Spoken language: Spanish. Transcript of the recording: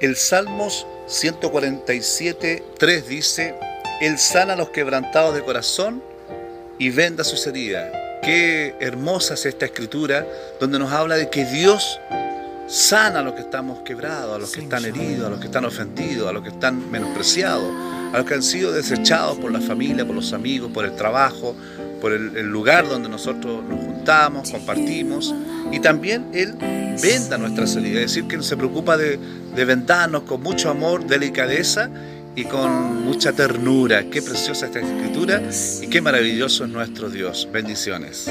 El Salmos 147, 3 dice, Él sana a los quebrantados de corazón y venda sus heridas. Qué hermosa es esta escritura donde nos habla de que Dios sana a los que estamos quebrados, a los que están heridos, a los que están ofendidos, a los que están menospreciados, a los que han sido desechados por la familia, por los amigos, por el trabajo, por el, lugar donde nosotros nos juntamos, compartimos. Y también Él venda nuestra salida, es decir, que se preocupa de, de con mucho amor, delicadeza y con mucha ternura. Qué preciosa esta escritura y qué maravilloso es nuestro Dios. Bendiciones.